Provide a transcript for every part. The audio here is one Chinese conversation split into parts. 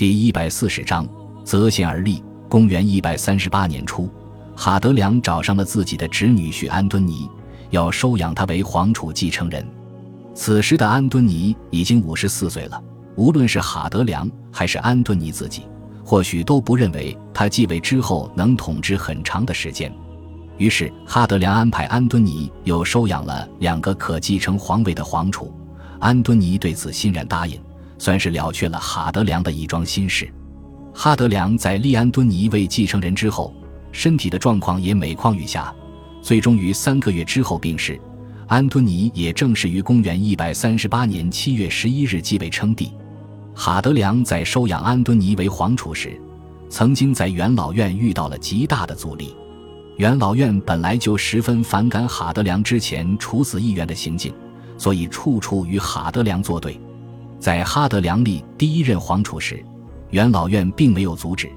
第一百四十章，择贤而立。公元一百三十八年初，哈德良找上了自己的侄女婿安敦尼，要收养他为皇储继承人。此时的安敦尼已经五十四岁了，无论是哈德良还是安敦尼自己，或许都不认为他继位之后能统治很长的时间。于是，哈德良安排安敦尼又收养了两个可继承皇位的皇储。安敦尼对此欣然答应，算是了却了哈德良的一桩心事。哈德良在立安敦尼为继承人之后，身体的状况也每况愈下，最终于三个月之后病逝。安敦尼也正式于公元一百三十八年七月十一日继位称帝。哈德良在收养安敦尼为皇储时，曾经在元老院遇到了极大的阻力。元老院本来就十分反感哈德良之前处死议员的行径，所以处处与哈德良作对。在哈德良立第一任皇储时，元老院并没有阻止，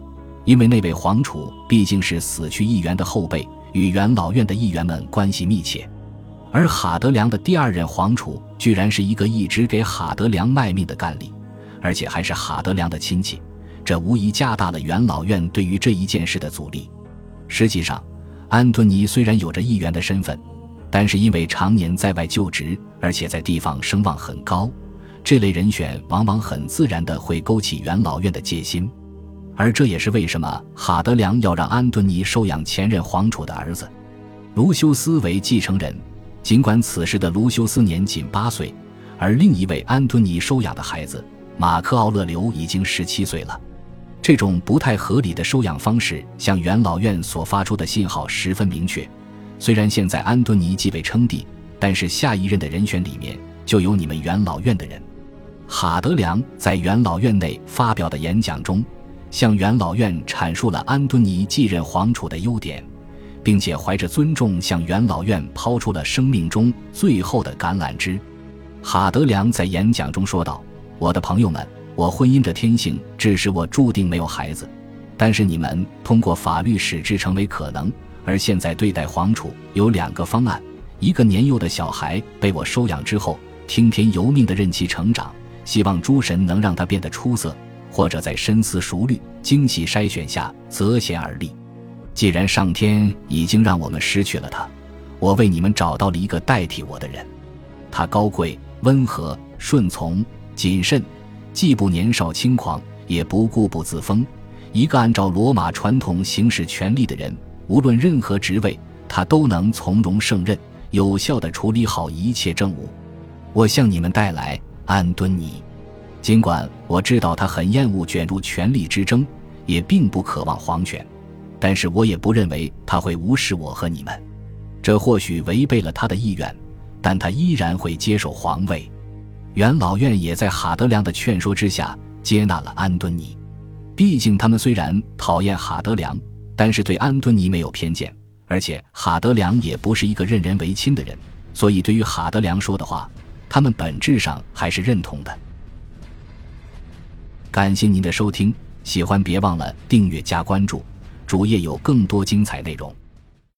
因为那位皇储毕竟是死去议员的后辈，与元老院的议员们关系密切。而哈德良的第二任皇储居然是一个一直给哈德良卖命的干吏，而且还是哈德良的亲戚，这无疑加大了元老院对于这一件事的阻力。实际上，安敦尼虽然有着议员的身份，但是因为常年在外就职，而且在地方声望很高，这类人选往往很自然的会勾起元老院的戒心。而这也是为什么哈德良要让安敦尼收养前任皇储的儿子卢修斯为继承人。尽管此时的卢修斯年仅八岁，而另一位安敦尼收养的孩子马克奥勒留已经十七岁了。这种不太合理的收养方式，向元老院所发出的信号十分明确。虽然现在安敦尼继位称帝，但是下一任的人选里面就有你们元老院的人。哈德良在元老院内发表的演讲中，向元老院阐述了安敦尼继任皇储的优点，并且怀着尊重向元老院抛出了生命中最后的橄榄枝。哈德良在演讲中说道：“我的朋友们。”我婚姻的天性致使我注定没有孩子，但是你们通过法律使之成为可能。而现在对待皇储有两个方案：一个年幼的小孩被我收养之后，听天由命的任其成长，希望诸神能让他变得出色；或者在深思熟虑、精细筛选下择贤而立。既然上天已经让我们失去了他，我为你们找到了一个代替我的人。他高贵、温和、顺从、谨慎。既不年少轻狂，也不固步自封，一个按照罗马传统行使权力的人，无论任何职位，他都能从容胜任，有效地处理好一切政务。我向你们带来安敦尼，尽管我知道他很厌恶卷入权力之争，也并不渴望皇权，但是我也不认为他会无视我和你们。这或许违背了他的意愿，但他依然会接受皇位。元老院也在哈德良的劝说之下接纳了安敦尼。毕竟他们虽然讨厌哈德良，但是对安敦尼没有偏见，而且哈德良也不是一个任人唯亲的人，所以对于哈德良说的话，他们本质上还是认同的。感谢您的收听，喜欢别忘了订阅加关注，主页有更多精彩内容。